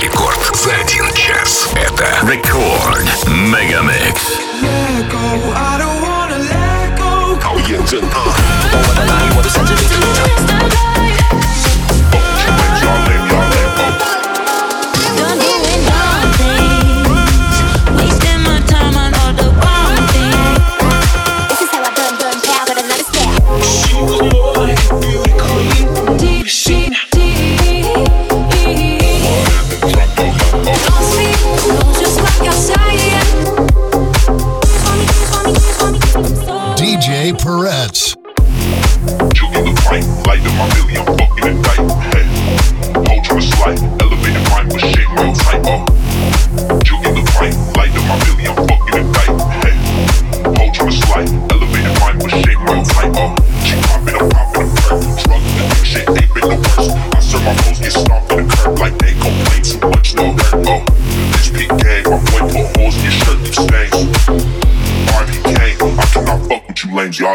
рекорд за один час. Это Рекорд Мегамикс. Let go,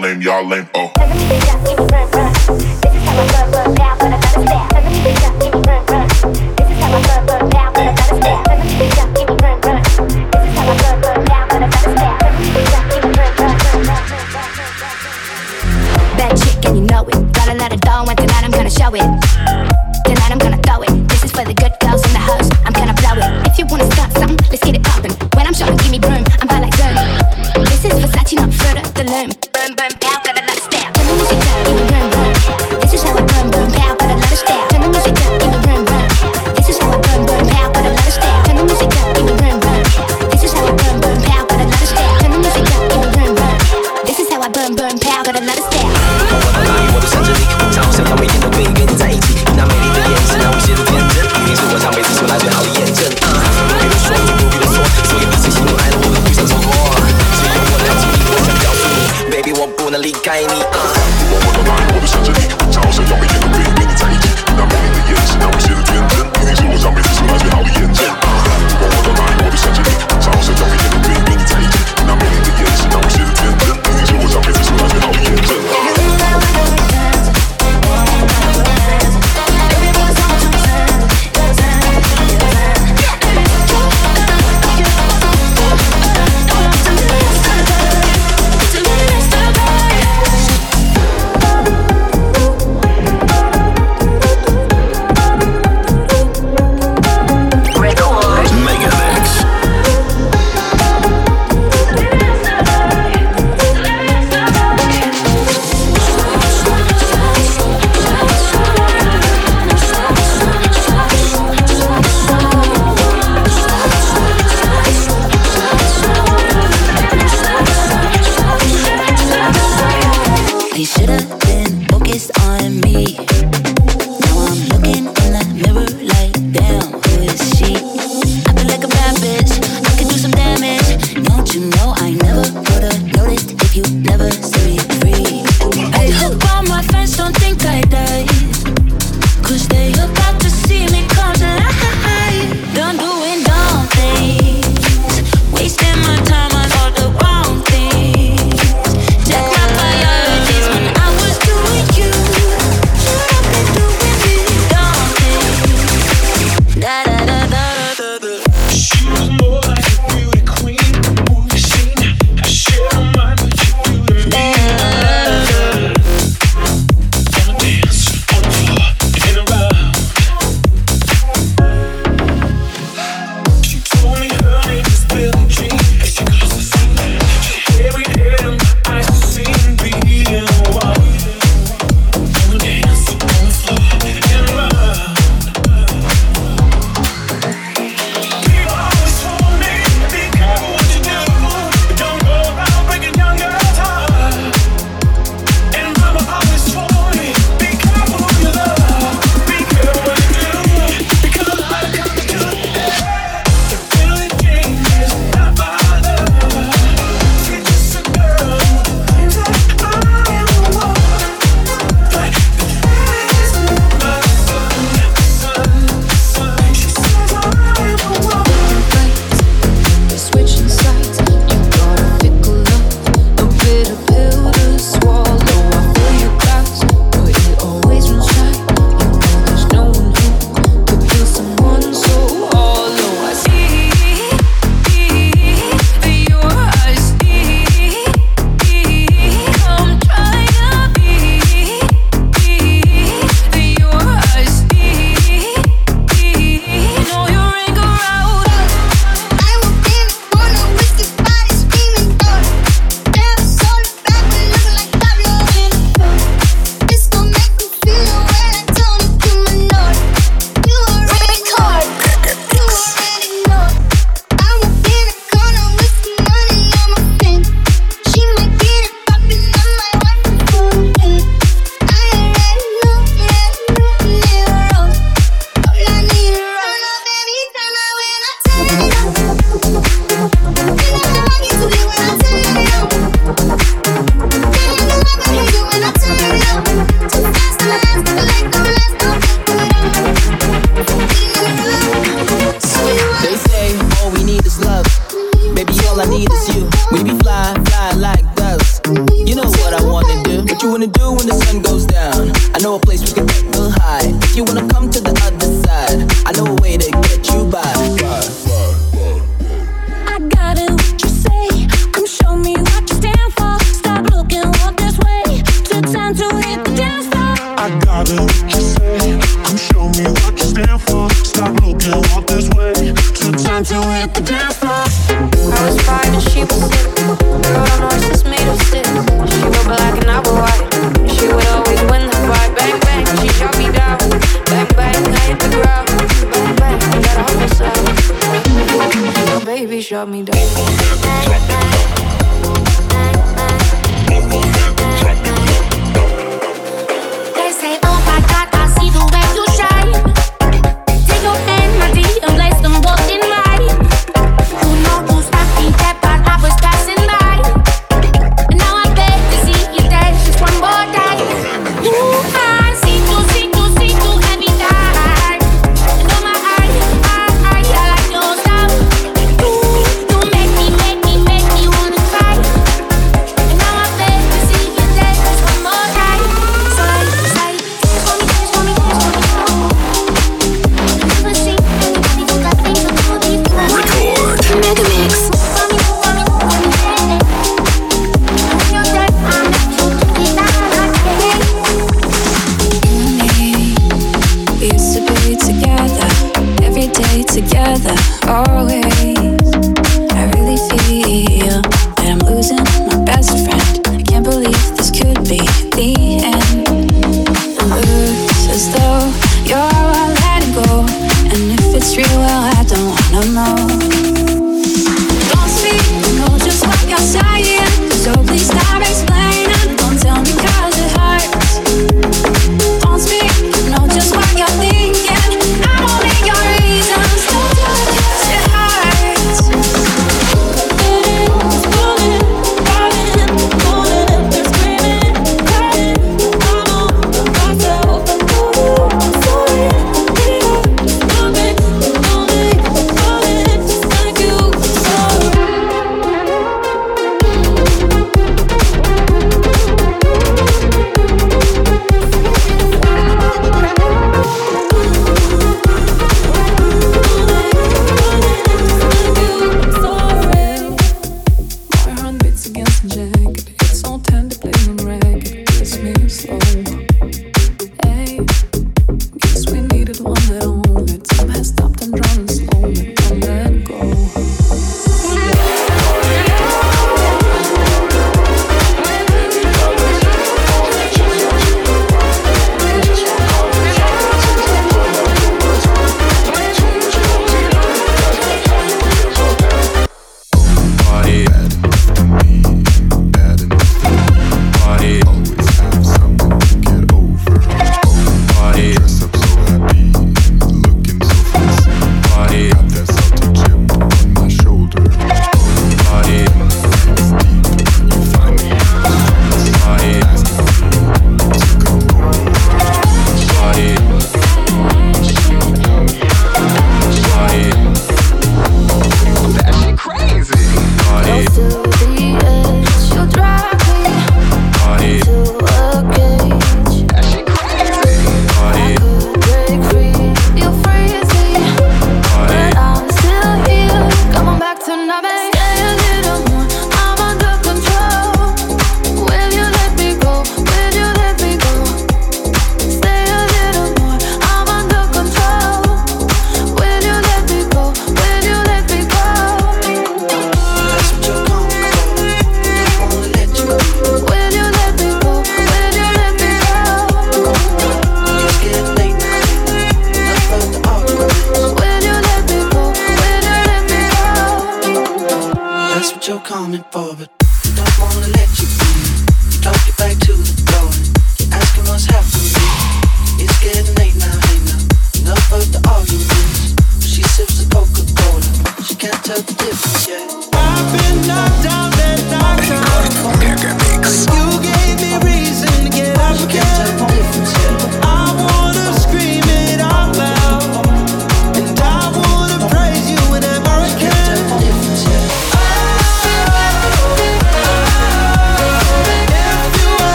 lame, y'all lame, oh. been on me.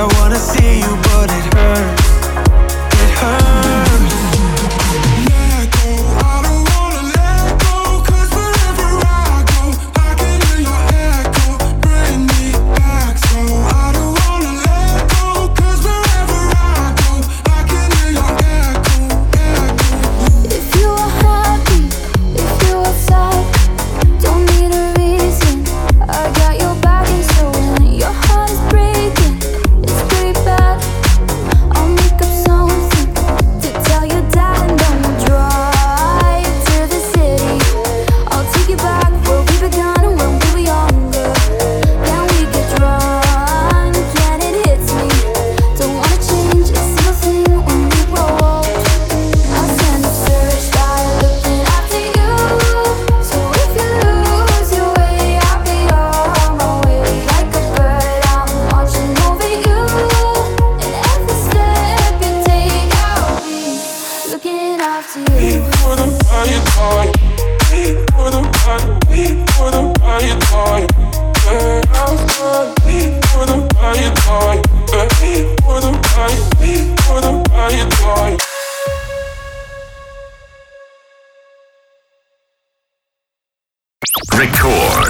I wanna see you,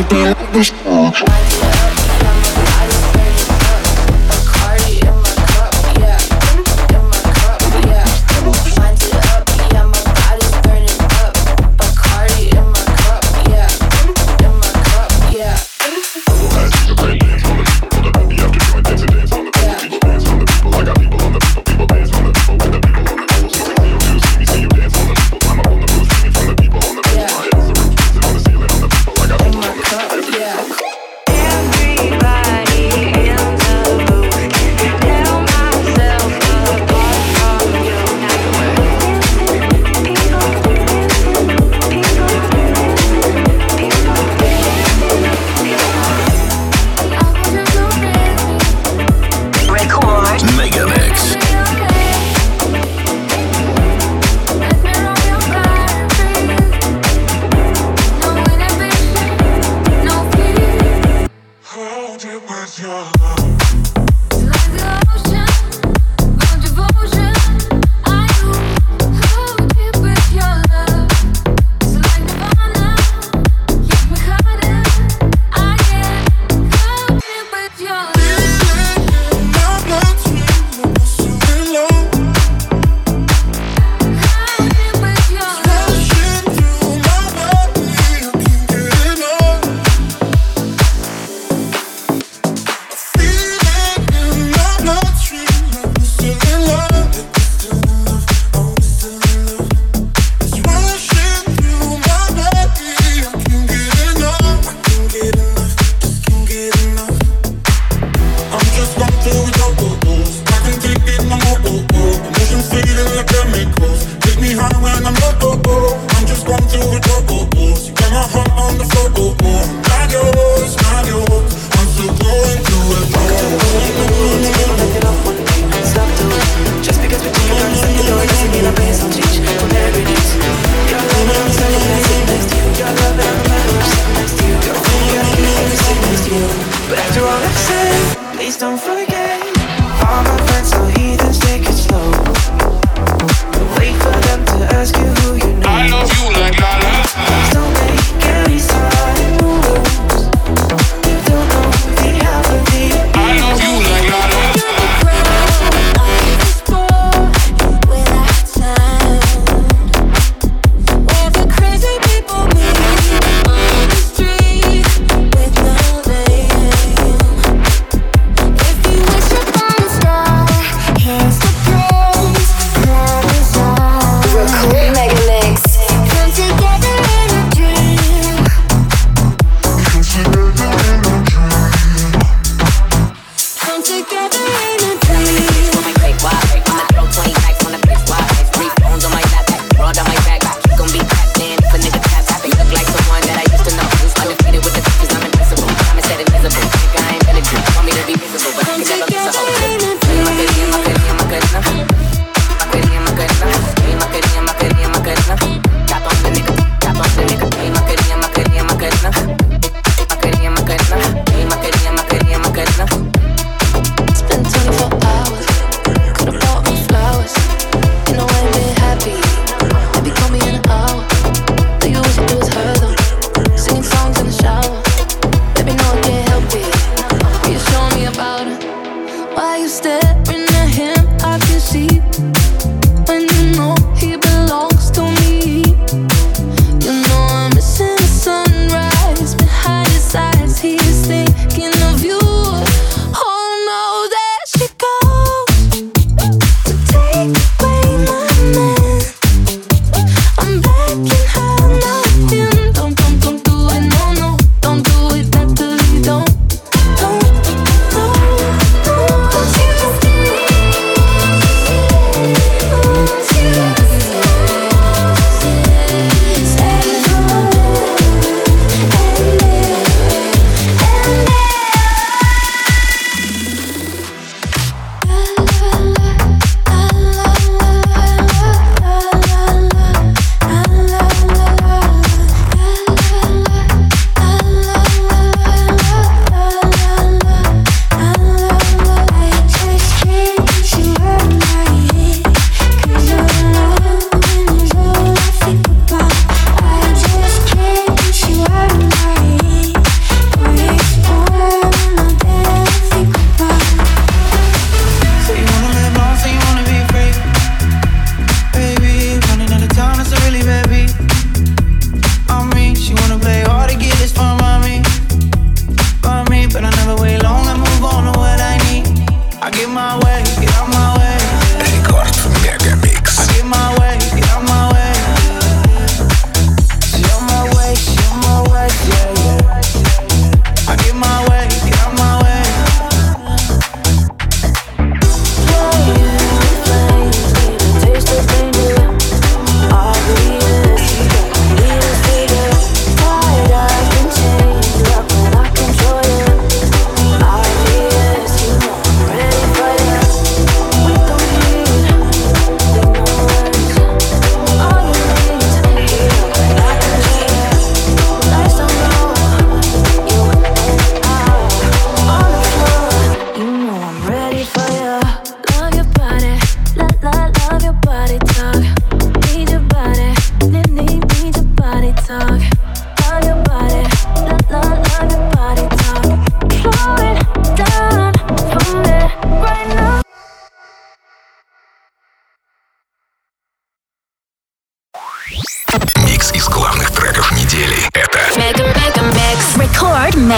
I'ma kill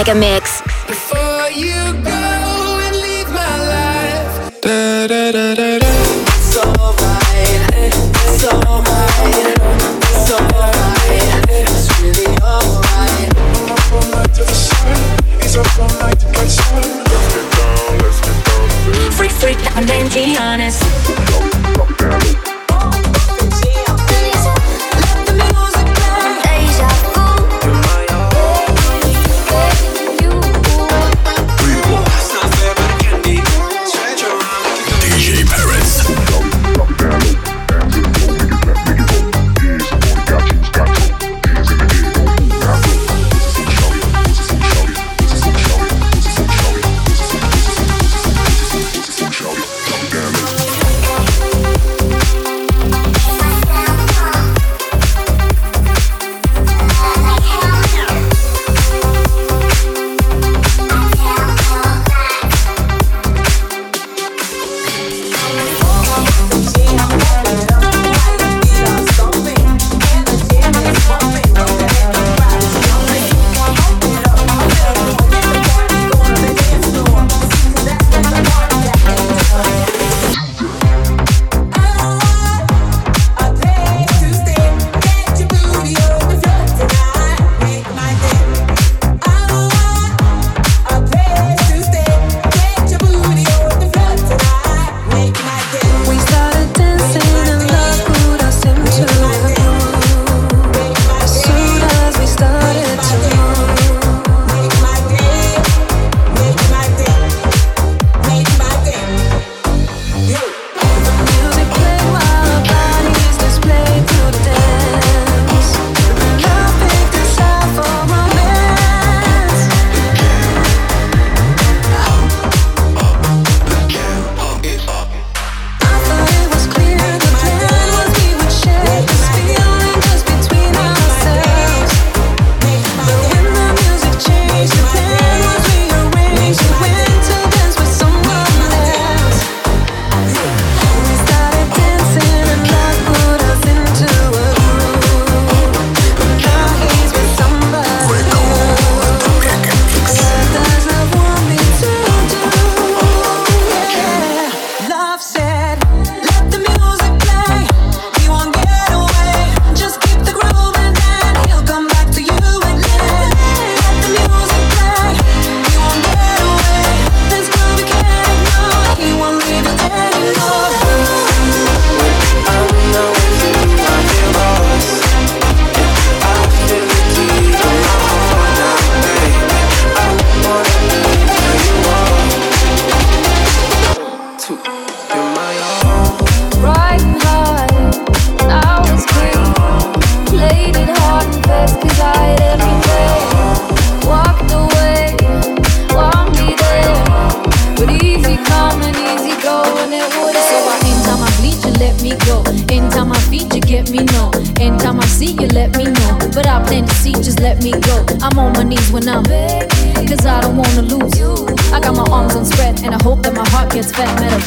Mega Mix. Before you go and leave my life. Da, da, da, da, da. It's alright. It's alright. It's alright. It's really alright. I'm up all night to the up. Let's get down, let's get down. Baby. Freak, freak, I'm being honest.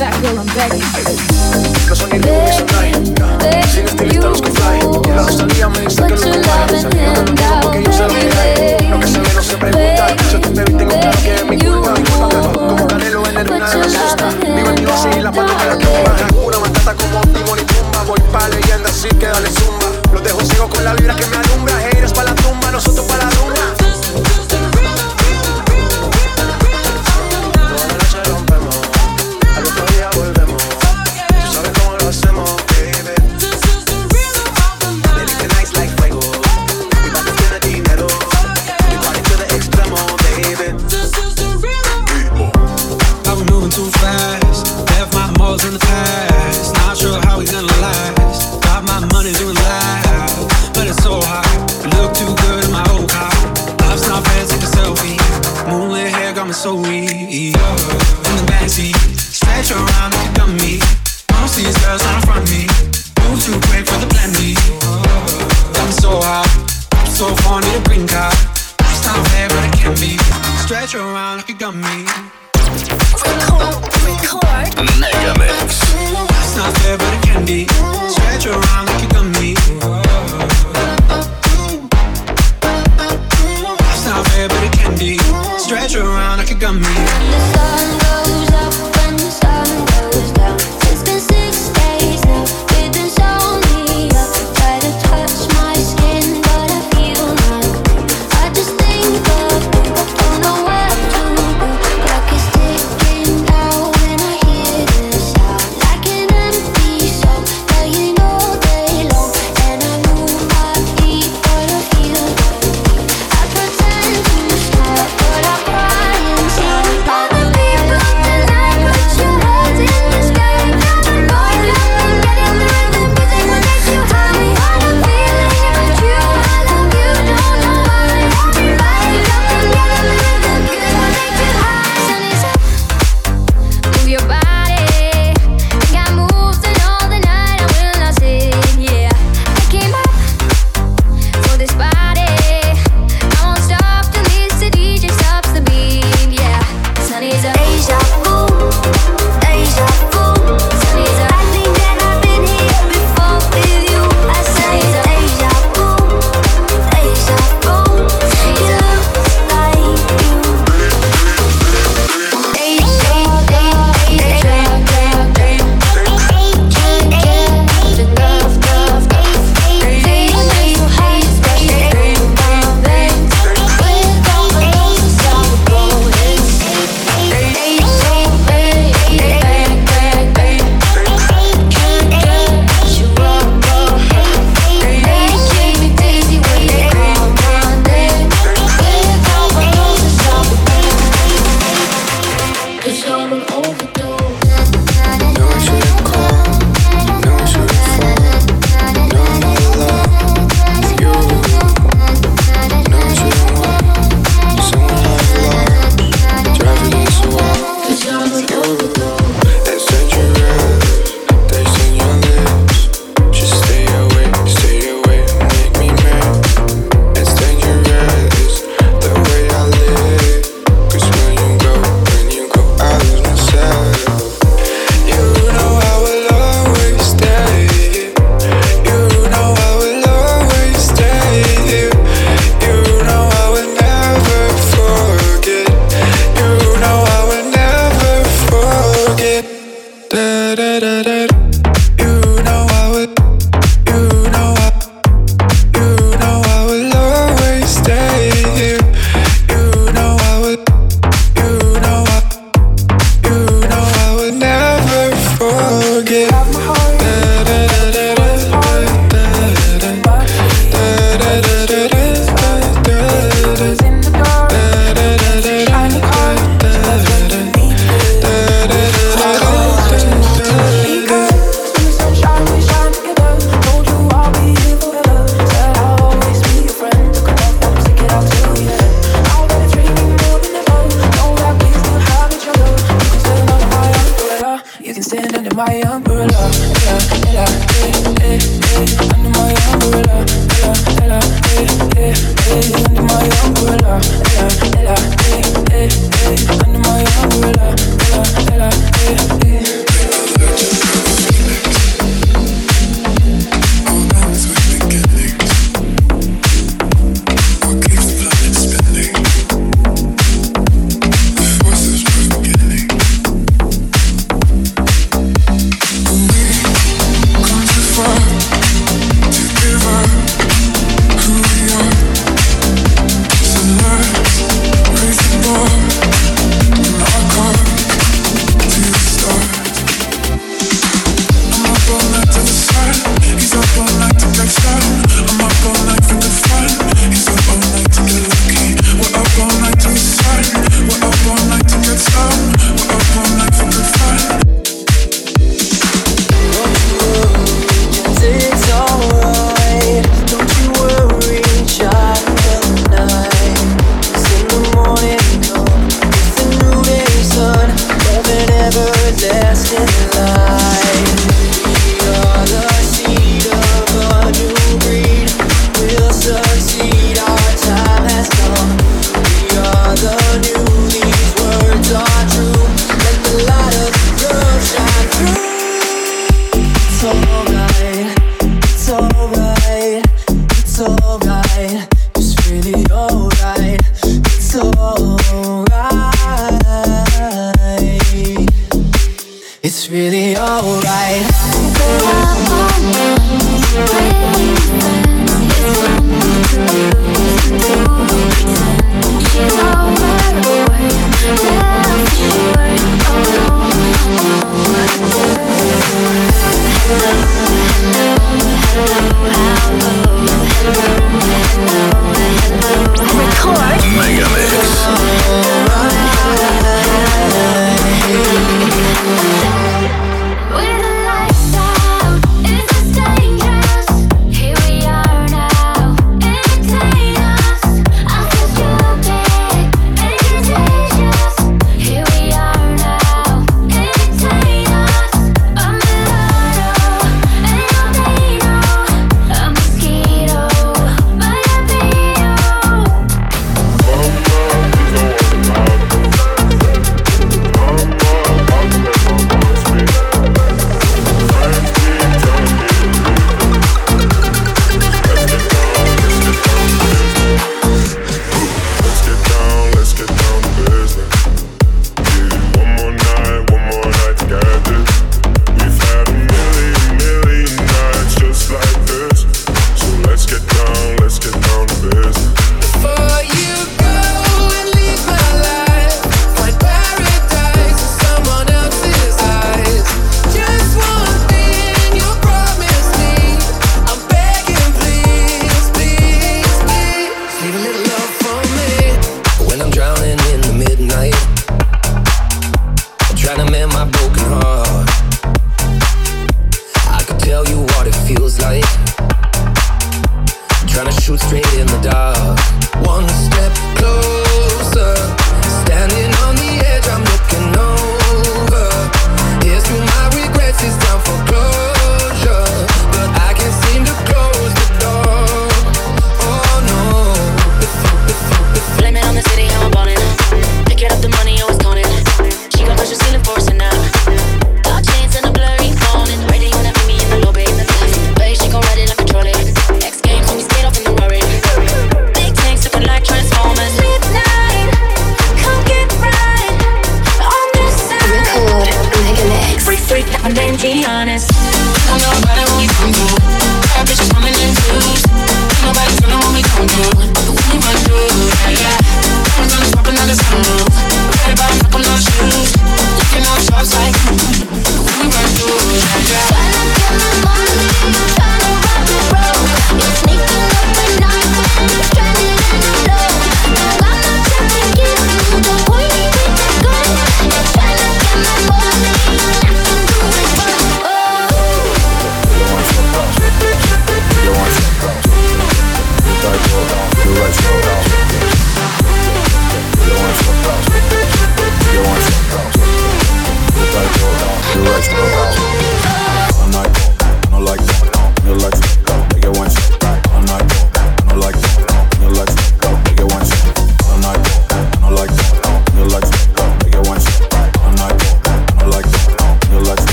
That girl, I'm begging. so we